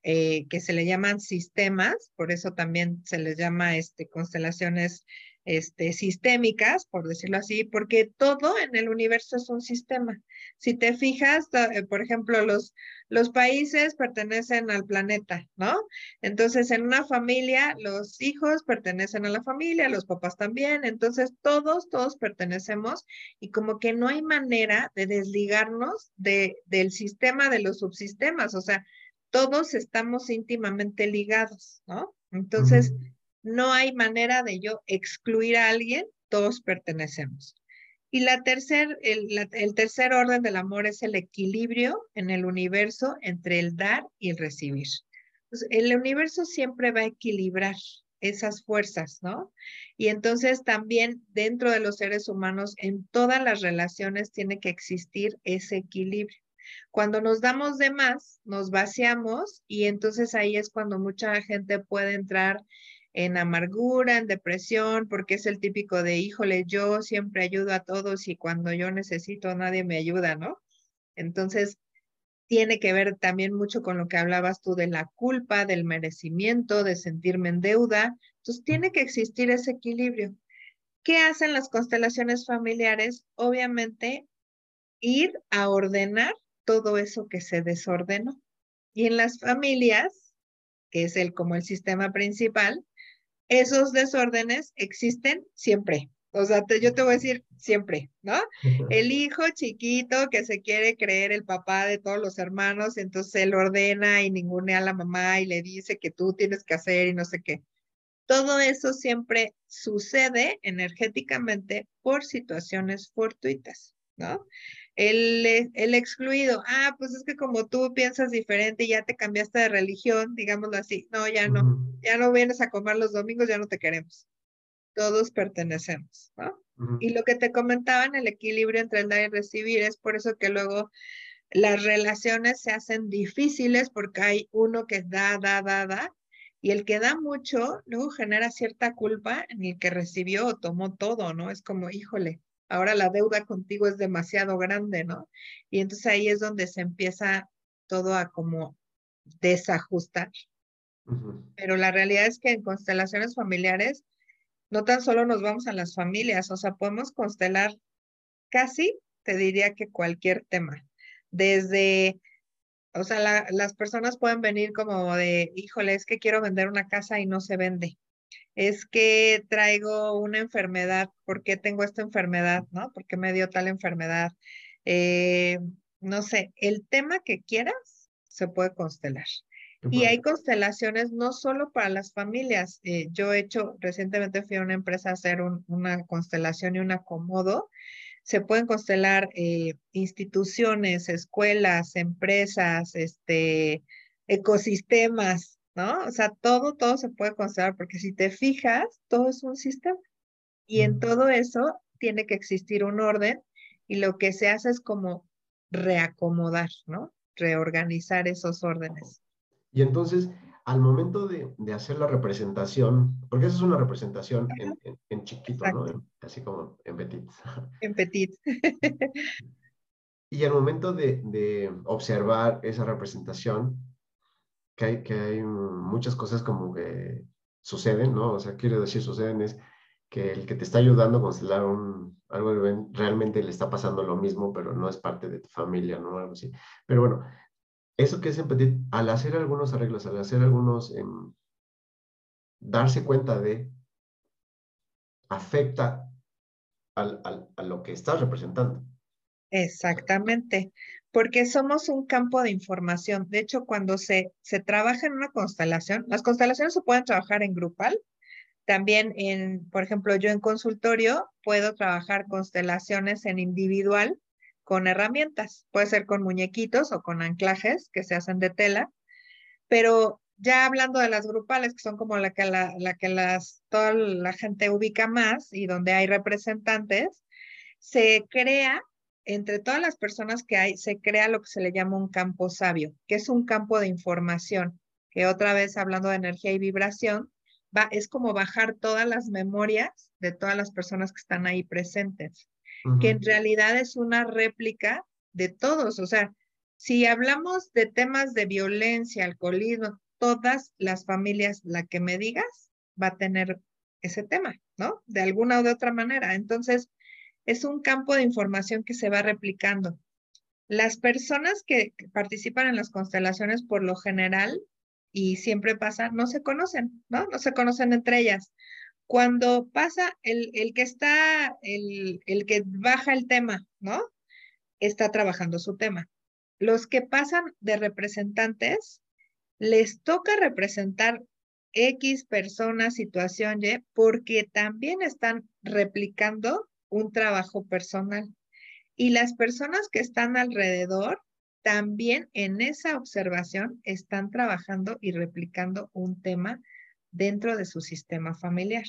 eh, que se le llaman sistemas, por eso también se les llama este, constelaciones este, sistémicas, por decirlo así, porque todo en el universo es un sistema. Si te fijas, eh, por ejemplo, los, los países pertenecen al planeta, ¿no? Entonces, en una familia, los hijos pertenecen a la familia, los papás también, entonces todos, todos pertenecemos y como que no hay manera de desligarnos de, del sistema de los subsistemas, o sea, todos estamos íntimamente ligados, ¿no? Entonces, no hay manera de yo excluir a alguien, todos pertenecemos. Y la tercer, el, tercer orden del amor es el equilibrio en el universo entre el dar y el recibir. El universo siempre va a equilibrar esas fuerzas, ¿no? Y entonces también dentro de los seres humanos, en todas las relaciones tiene que existir ese equilibrio. Cuando nos damos de más, nos vaciamos y entonces ahí es cuando mucha gente puede entrar en amargura, en depresión, porque es el típico de, híjole, yo siempre ayudo a todos y cuando yo necesito nadie me ayuda, ¿no? Entonces, tiene que ver también mucho con lo que hablabas tú de la culpa, del merecimiento, de sentirme en deuda. Entonces, tiene que existir ese equilibrio. ¿Qué hacen las constelaciones familiares? Obviamente, ir a ordenar todo eso que se desordenó. Y en las familias, que es el como el sistema principal, esos desórdenes existen siempre. O sea, yo te voy a decir siempre, ¿no? El hijo chiquito que se quiere creer el papá de todos los hermanos, entonces él ordena y ningune a la mamá y le dice que tú tienes que hacer y no sé qué. Todo eso siempre sucede energéticamente por situaciones fortuitas, ¿no? El, el, excluido, ah, pues es que como tú piensas diferente y ya te cambiaste de religión, digámoslo así, no, ya no, ya no vienes a comer los domingos, ya no te queremos. Todos pertenecemos, ¿no? Y lo que te comentaba en el equilibrio entre el dar y recibir, es por eso que luego las relaciones se hacen difíciles porque hay uno que da, da, da, da, y el que da mucho luego genera cierta culpa en el que recibió o tomó todo, ¿no? Es como, híjole, ahora la deuda contigo es demasiado grande, ¿no? Y entonces ahí es donde se empieza todo a como desajustar. Pero la realidad es que en constelaciones familiares no tan solo nos vamos a las familias, o sea, podemos constelar casi, te diría que cualquier tema, desde, o sea, las personas pueden venir como de, híjole, es que quiero vender una casa y no se vende. Es que traigo una enfermedad, ¿por qué tengo esta enfermedad? ¿No? ¿Por qué me dio tal enfermedad? Eh, no sé, el tema que quieras se puede constelar. Y hay constelaciones no solo para las familias. Eh, yo he hecho, recientemente fui a una empresa a hacer una constelación y un acomodo. Se pueden constelar eh, instituciones, escuelas, empresas, este, ecosistemas, ¿no? O sea, todo, todo se puede constelar porque si te fijas, todo es un sistema. Y en todo eso tiene que existir un orden y lo que se hace es como reacomodar, ¿no? Reorganizar esos órdenes. Y entonces, al momento de, hacer la representación, porque esa es una representación en, chiquito, ¿no? así como en petit. En petit. y al momento de, observar esa representación, que hay, que hay muchas cosas como que suceden, ¿no? O sea, quiero decir, suceden es que el que te está ayudando a constelar un, algo realmente le está pasando lo mismo, pero no es parte de tu familia, ¿no? Algo así. Pero bueno, eso que es empatir, al hacer algunos arreglos, al hacer algunos, em, darse cuenta de, afecta a lo que estás representando. Exactamente, porque somos un campo de información. De hecho, cuando se, se trabaja en una constelación, las constelaciones se pueden trabajar en grupal, también en, por ejemplo, yo en consultorio puedo trabajar constelaciones en individual con herramientas. Puede ser con muñequitos o con anclajes que se hacen de tela, pero ya hablando de las grupales, que son como la que, la, que las, toda la gente ubica más y donde hay representantes, se crea, entre todas las personas que hay, se crea lo que se le llama un campo sabio, que es un campo de información, que otra vez hablando de energía y vibración, va, es como bajar todas las memorias de todas las personas que están ahí presentes que en realidad es una réplica de todos. O sea, si hablamos de temas de violencia, alcoholismo, todas las familias, la que me digas, va a tener ese tema, ¿no? De alguna o de otra manera. Entonces, es un campo de información que se va replicando. Las personas que participan en las constelaciones, por lo general, y siempre pasa, no se conocen, ¿no? No se conocen entre ellas. Cuando pasa el, que está, el, el que baja el tema, ¿no? Está trabajando su tema. Los que pasan de representantes, les toca representar X persona, situación Y, porque también están replicando un trabajo personal. Y las personas que están alrededor también en esa observación están trabajando y replicando un tema dentro de su sistema familiar.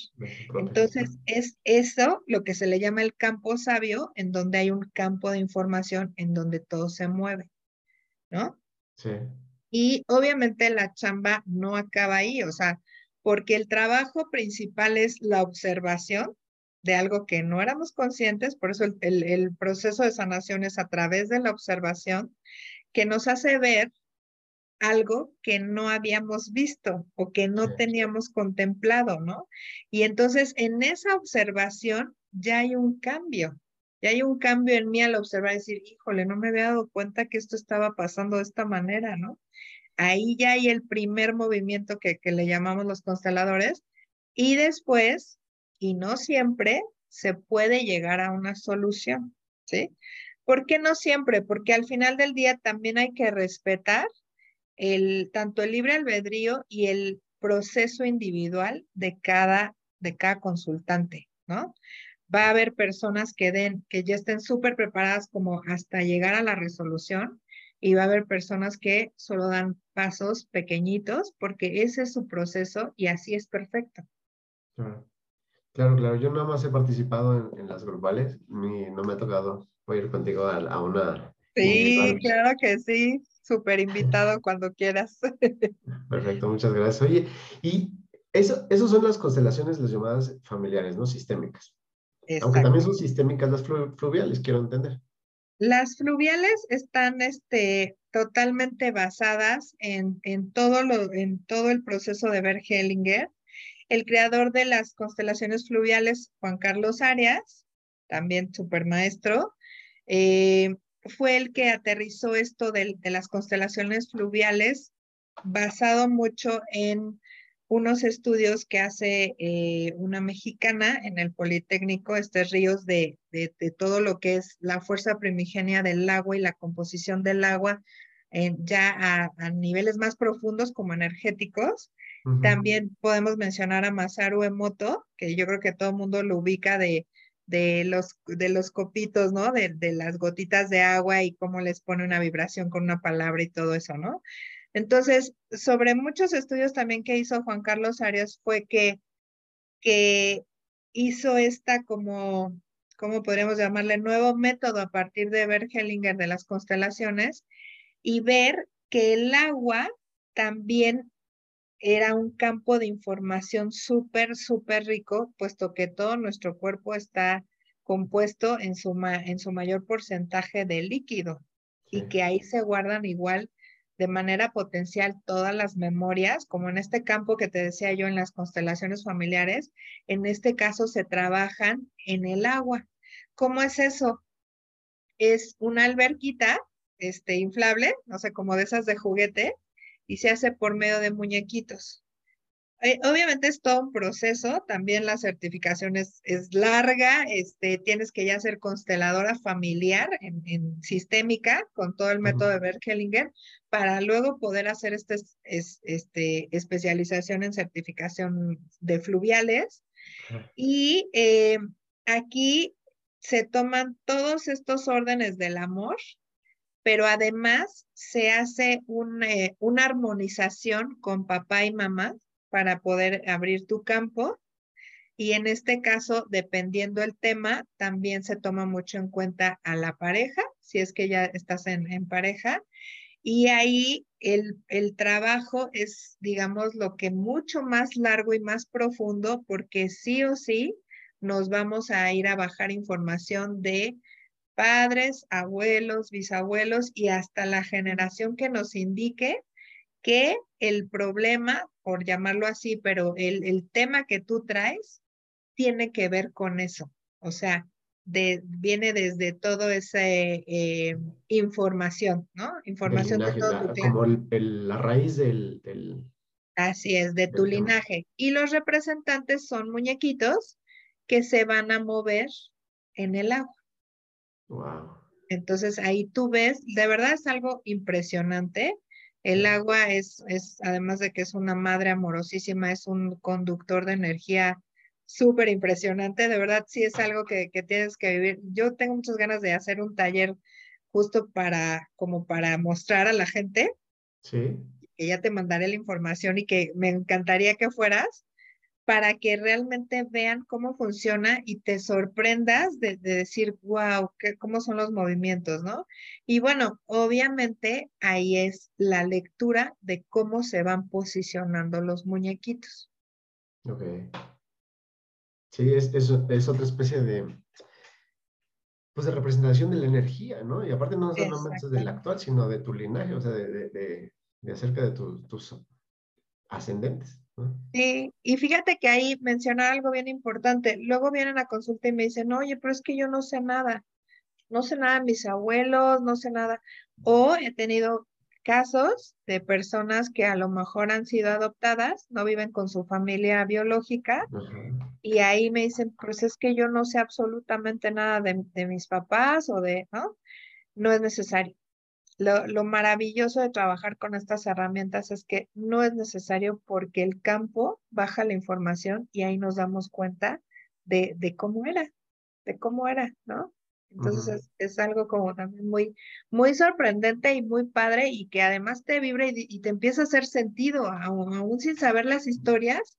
Entonces, es eso lo que se le llama el campo sabio, en donde hay un campo de información en donde todo se mueve, ¿no? Sí. Y obviamente la chamba no acaba ahí, o sea, porque el trabajo principal es la observación de algo que no éramos conscientes, por eso el, el proceso de sanación es a través de la observación, que nos hace ver algo que no habíamos visto o que no teníamos contemplado, ¿no? Y entonces en esa observación ya hay un cambio, ya hay un cambio en mí al observar y decir, híjole, no me había dado cuenta que esto estaba pasando de esta manera, ¿no? Ahí ya hay el primer movimiento que, que le llamamos los consteladores y después, y no siempre, se puede llegar a una solución, ¿sí? ¿Por qué no siempre? Porque al final del día también hay que respetar el, tanto el libre albedrío y el proceso individual de cada, de cada consultante, ¿no? Va a haber personas que den, que ya estén súper preparadas como hasta llegar a la resolución y va a haber personas que solo dan pasos pequeñitos porque ese es su proceso y así es perfecto. Claro, claro. Yo nada más he participado en, las grupales, ni, no me ha tocado ir contigo a, a una. Sí, claro que sí súper invitado cuando quieras. Perfecto, muchas gracias. Oye, y eso, esas son las constelaciones, las llamadas familiares, ¿no? Sistémicas. Aunque también son sistémicas las fluviales, quiero entender. Las fluviales están, este, totalmente basadas en, en, todo, lo, en todo el proceso de Bert Hellinger. El creador de las constelaciones fluviales, Juan Carlos Arias, también supermaestro, eh, fue el que aterrizó esto de, de las constelaciones fluviales basado mucho en unos estudios que hace eh, una mexicana en el Politécnico, este ríos de, de, todo lo que es la fuerza primigenia del agua y la composición del agua ya a, niveles más profundos como energéticos. También podemos mencionar a Masaru Emoto, que yo creo que todo el mundo lo ubica de, de, los, de los copitos, ¿no? De, de las gotitas de agua y cómo les pone una vibración con una palabra y todo eso, ¿no? Entonces, sobre muchos estudios también que hizo Juan Carlos Arias fue que, que hizo esta como, ¿cómo podríamos llamarle? Nuevo método a partir de Hellinger de las constelaciones y ver que el agua también era un campo de información súper, súper rico, puesto que todo nuestro cuerpo está compuesto en su, en su mayor porcentaje de líquido y que ahí se guardan igual de manera potencial todas las memorias, como en este campo que te decía yo en las constelaciones familiares, en este caso se trabajan en el agua. ¿Cómo es eso? Es una alberquita este, inflable, no sé, como de esas de juguete, y se hace por medio de muñequitos. Eh, obviamente es todo un proceso, también la certificación es, larga, este, tienes que ya ser consteladora familiar en, sistémica con todo el método de Berkelinger para luego poder hacer este, este, especialización en certificación de fluviales. Y eh, aquí se toman todos estos órdenes del amor, pero además se hace eh, una armonización con papá y mamá para poder abrir tu campo. Y en este caso, dependiendo el tema, también se toma mucho en cuenta a la pareja, si es que ya estás en, pareja. Y ahí el, el, trabajo es, digamos, lo que mucho más largo y más profundo, porque sí o sí nos vamos a ir a bajar información de padres, abuelos, bisabuelos y hasta la generación que nos indique que el problema, por llamarlo así, pero el, tema que tú traes tiene que ver con eso. O sea, de, viene desde todo esa eh, información, ¿no? Información de todo la, Como la raíz del, Así es, de tu linaje. Y los representantes son muñequitos que se van a mover en el agua. Wow. Entonces ahí tú ves, de verdad es algo impresionante. El agua es, es, además de que es una madre amorosísima, es un conductor de energía súper impresionante. De verdad, sí es algo que, que, tienes que vivir. Yo tengo muchas ganas de hacer un taller justo para, como para mostrar a la gente. Sí. Que ya te mandaré la información y que me encantaría que fueras para que realmente vean cómo funciona y te sorprendas de, decir, wow, ¿qué, cómo son los movimientos, ¿no? Y bueno, obviamente ahí es la lectura de cómo se van posicionando los muñequitos. Ok. Sí, es, es, es otra especie de, pues de representación de la energía, ¿no? Y aparte no solamente del actual, sino de tu linaje, o sea, de, de, de acerca de tus ascendentes. Sí, y fíjate que ahí menciona algo bien importante. Luego vienen a consulta y me dicen, oye, pero es que yo no sé nada. No sé nada de mis abuelos, no sé nada. O he tenido casos de personas que a lo mejor han sido adoptadas, no viven con su familia biológica, y ahí me dicen, pues es que yo no sé absolutamente nada de, de mis papás o de, ¿no? No es necesario. Lo, maravilloso de trabajar con estas herramientas es que no es necesario porque el campo baja la información y ahí nos damos cuenta de, de cómo era, de cómo era, ¿no? Entonces es, algo como también muy, muy sorprendente y muy padre y que además te vibra y, te empieza a hacer sentido, aún, aún, sin saber las historias,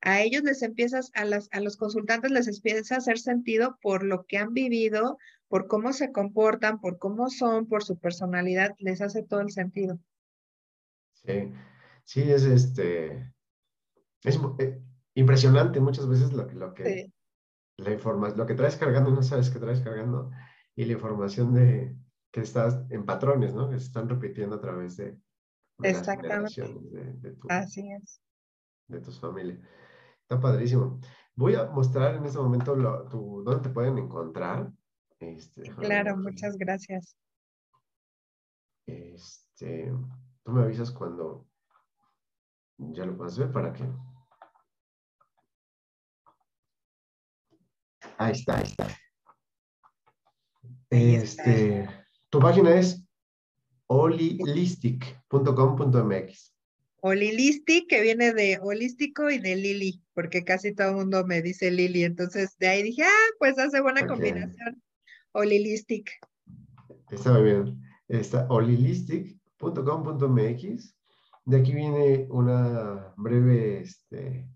a ellos les empiezas, a, las, a los consultantes les empieza a hacer sentido por lo que han vivido, por cómo se comportan, por cómo son, por su personalidad, les hace todo el sentido. Sí, sí, es este, es eh, impresionante muchas veces lo, lo que, la información, lo que traes cargando, no sabes qué traes cargando, y la información de, que estás en patrones, ¿no? Que se están repitiendo a través de, Exactamente. de, Así es. De tus familias. Está padrísimo. Voy a mostrar en este momento lo, tu, dónde te pueden encontrar. Este, claro, muchas gracias. Este, tú me avisas cuando ya lo puedas ver para que. Ahí está, ahí está. Este, tu página es holistic.com.mx. Olilistic, que viene de holístico y de Lili, porque casi todo el mundo me dice Lili. Entonces de ahí dije, ah, pues hace buena combinación. Olilistic. Está muy bien. Está olilistic.com.mx. De aquí viene una breve este,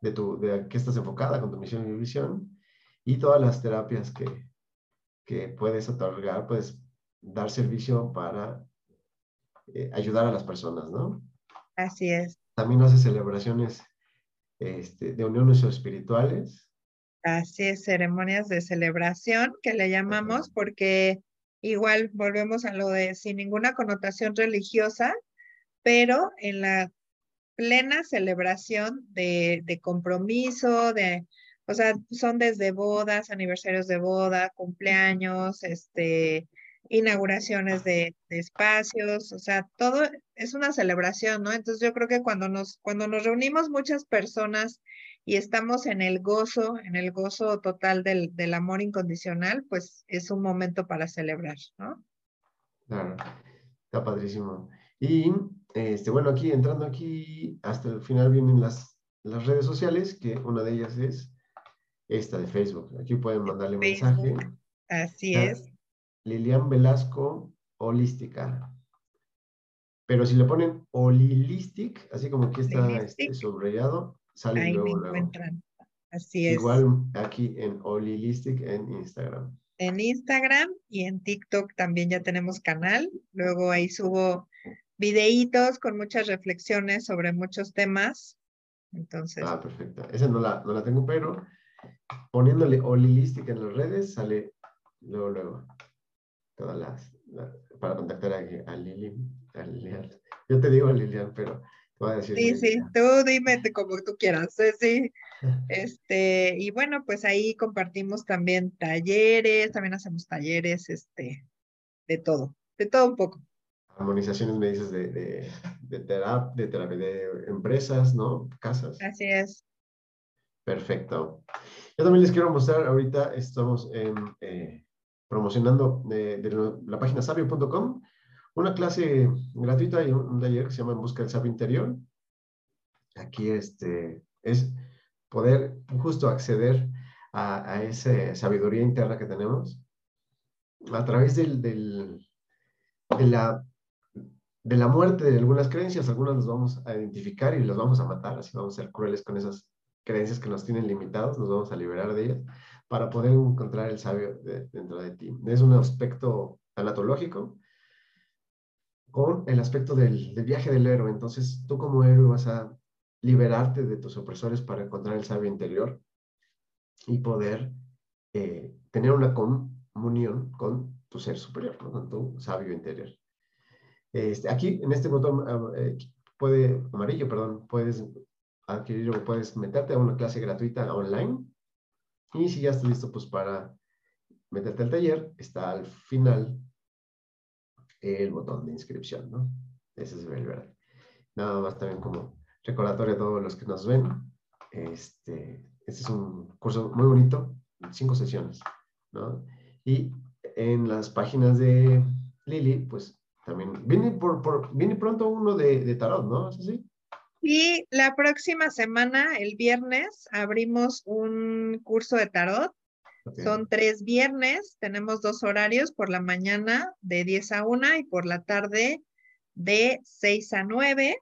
de, tu, de qué estás enfocada con tu misión y visión y todas las terapias que, que puedes otorgar, puedes dar servicio para eh, ayudar a las personas, ¿no? Así es. También hace celebraciones este, de uniones espirituales. Así es, ceremonias de celebración que le llamamos porque igual volvemos a lo de sin ninguna connotación religiosa, pero en la plena celebración de, de compromiso, de, o sea, son desde bodas, aniversarios de boda, cumpleaños, este, inauguraciones de, espacios, o sea, todo es una celebración, ¿no? Entonces yo creo que cuando nos, cuando nos reunimos muchas personas y estamos en el gozo, en el gozo total del, del amor incondicional, pues es un momento para celebrar, ¿no? Claro, está padrísimo. Y este, bueno, aquí entrando aquí, hasta el final vienen las, las redes sociales, que una de ellas es esta de Facebook. Aquí pueden mandarle mensaje. Así es. Lilian Velasco Holística. Pero si le ponen Olilistic, así como aquí está este, subrayado, Ahí luego, me encuentran. Así es. Igual aquí en Olilistic en Instagram. En Instagram y en TikTok también ya tenemos canal. Luego ahí subo videitos con muchas reflexiones sobre muchos temas. Entonces. Ah, perfecto. Esa no la, no la tengo, pero poniéndole Olilistic en las redes sale luego, luego todas las, para contactar a, a Lilian, Yo te digo a Lilian, pero Sí, sí, tú dime como tú quieras, sí. Este, y bueno, pues ahí compartimos también talleres, también hacemos talleres, este, de todo, de todo un poco. Armonizaciones, me dices, de, de, de, terapia, de, de empresas, ¿no? Casas. Así es. Perfecto. Yo también les quiero mostrar, ahorita estamos en, eh, promocionando de, la página sabio.com una clase gratuita y un, taller que se llama En Busca del Sabio Interior. Aquí este, es poder justo acceder a, esa sabiduría interna que tenemos a través del, del, de, la, de la muerte de algunas creencias. Algunas las vamos a identificar y las vamos a matar, así vamos a ser crueles con esas creencias que nos tienen limitados, nos vamos a liberar de ellas para poder encontrar el sabio dentro de ti. Es un aspecto anatológico con el aspecto del, viaje del héroe. Entonces, tú como héroe vas a liberarte de tus opresores para encontrar el sabio interior y poder eh, tener una comunión con tu ser superior, con tu sabio interior. Este, aquí, en este botón ah, eh, puede, amarillo, perdón, puedes adquirir o puedes meterte a una clase gratuita online y si ya estás listo, pues para meterte al taller, está al final el botón de inscripción, ¿no? Ese es el verde. Nada más también como recordatorio a todos los que nos ven. Este, este es un curso muy bonito, cinco sesiones, ¿no? Y en las páginas de Lili, pues también viene, por, por viene pronto uno de, de tarot, ¿no? ¿Es así? Y la próxima semana, el viernes, abrimos un curso de tarot. Son tres viernes, tenemos dos horarios, por la mañana de 10 a 1 y por la tarde de 6 a 9.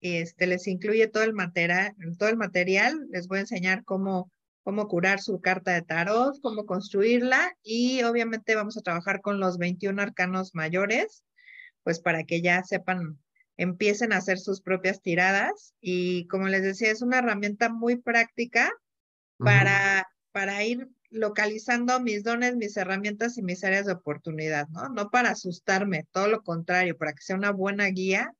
Este, les incluye todo el, material, todo el material. Les voy a enseñar cómo, cómo curar su carta de tarot, cómo construirla y obviamente vamos a trabajar con los 21 arcanos mayores, pues para que ya sepan empiecen a hacer sus propias tiradas y como les decía, es una herramienta muy práctica para, para ir localizando mis dones, mis herramientas y mis áreas de oportunidad, ¿no? No para asustarme, todo lo contrario, para que sea una buena guía,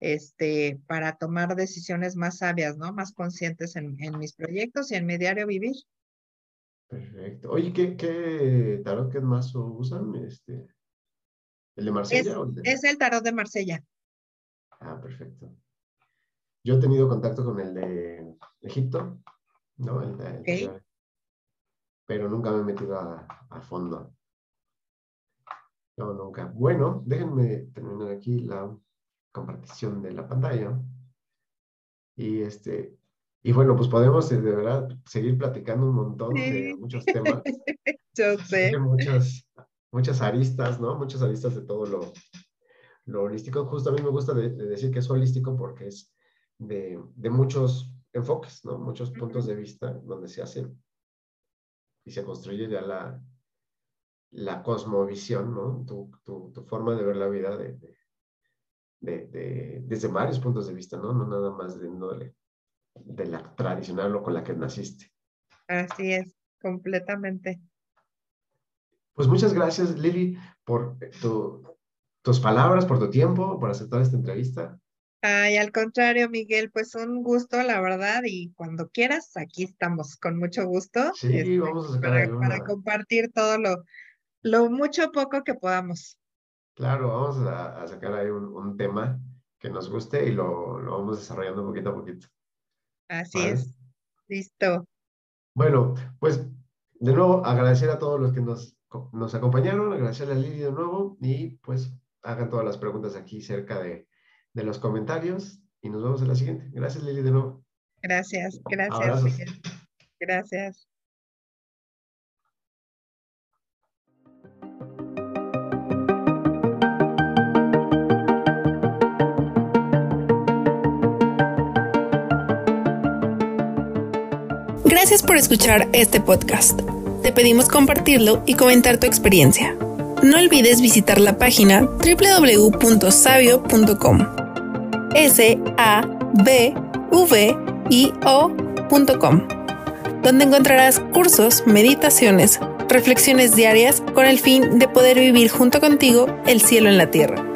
este, para tomar decisiones más sabias, ¿no? Más conscientes en, mis proyectos y en mi diario vivir. Perfecto. Oye, ¿qué, qué tarot que más usan? Este, ¿El de Marsella? Es, el, tarot de Marsella. Ah, perfecto. Yo he tenido contacto con el de Egipto, ¿no? El de, pero nunca me he metido a, fondo. No, nunca. Bueno, déjenme terminar aquí la compartición de la pantalla. Y este, y bueno, pues podemos de verdad seguir platicando un montón de muchos temas. Yo sé. Muchas, muchas aristas, ¿no? Muchas aristas de todo lo, lo holístico. Justo a mí me gusta decir que es holístico porque es de, de muchos enfoques, ¿no? Muchos puntos de vista donde se hace y se construye ya la, la cosmovisión, ¿no? Tu, tu, tu, forma de ver la vida de, de, de, desde varios puntos de vista, ¿no? No nada más de, de la tradicional o con la que naciste. Así es, completamente. Pues muchas gracias, Lili, por tu, tus palabras, por tu tiempo, por aceptar esta entrevista. Ay, al contrario, Miguel, pues un gusto, la verdad, y cuando quieras, aquí estamos, con mucho gusto. Sí, este, vamos a sacar para, compartir todo lo, lo mucho poco que podamos. Claro, vamos a, sacar ahí un, tema que nos guste y lo, lo, vamos desarrollando poquito a poquito. Así es. Listo. Bueno, pues de nuevo agradecer a todos los que nos, nos acompañaron, agradecerle a Lili de nuevo y pues hagan todas las preguntas aquí cerca de de los comentarios y nos vemos en la siguiente. Gracias, Lili, de nuevo. Gracias, gracias. Gracias. Gracias por escuchar este podcast. Te pedimos compartirlo y comentar tu experiencia. No olvides visitar la página www.sabio.com S-A-B-V-I-O.com, donde encontrarás cursos, meditaciones, reflexiones diarias con el fin de poder vivir junto contigo el cielo en la tierra.